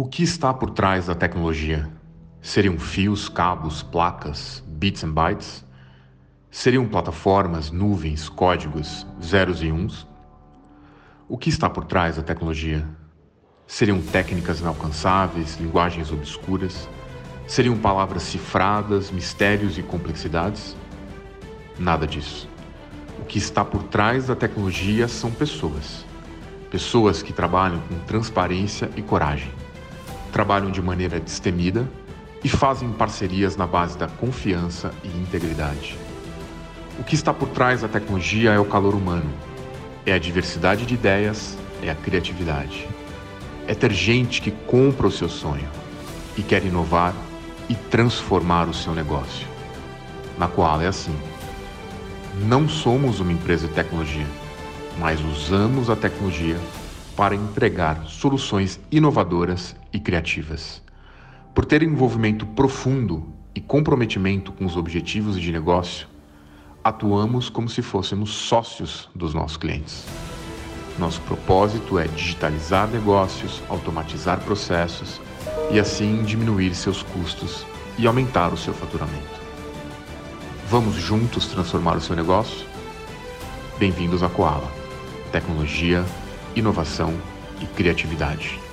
O que está por trás da tecnologia? Seriam fios, cabos, placas, bits and bytes? Seriam plataformas, nuvens, códigos, zeros e uns? O que está por trás da tecnologia? Seriam técnicas inalcançáveis, linguagens obscuras? Seriam palavras cifradas, mistérios e complexidades? Nada disso. O que está por trás da tecnologia são pessoas. Pessoas que trabalham com transparência e coragem trabalham de maneira destemida e fazem parcerias na base da confiança e integridade. O que está por trás da tecnologia é o calor humano, é a diversidade de ideias, é a criatividade. É ter gente que compra o seu sonho e quer inovar e transformar o seu negócio. Na qual é assim. Não somos uma empresa de tecnologia, mas usamos a tecnologia para entregar soluções inovadoras e criativas. Por ter envolvimento profundo e comprometimento com os objetivos de negócio, atuamos como se fôssemos sócios dos nossos clientes. Nosso propósito é digitalizar negócios, automatizar processos e assim diminuir seus custos e aumentar o seu faturamento. Vamos juntos transformar o seu negócio? Bem-vindos à Koala. Tecnologia inovação e criatividade.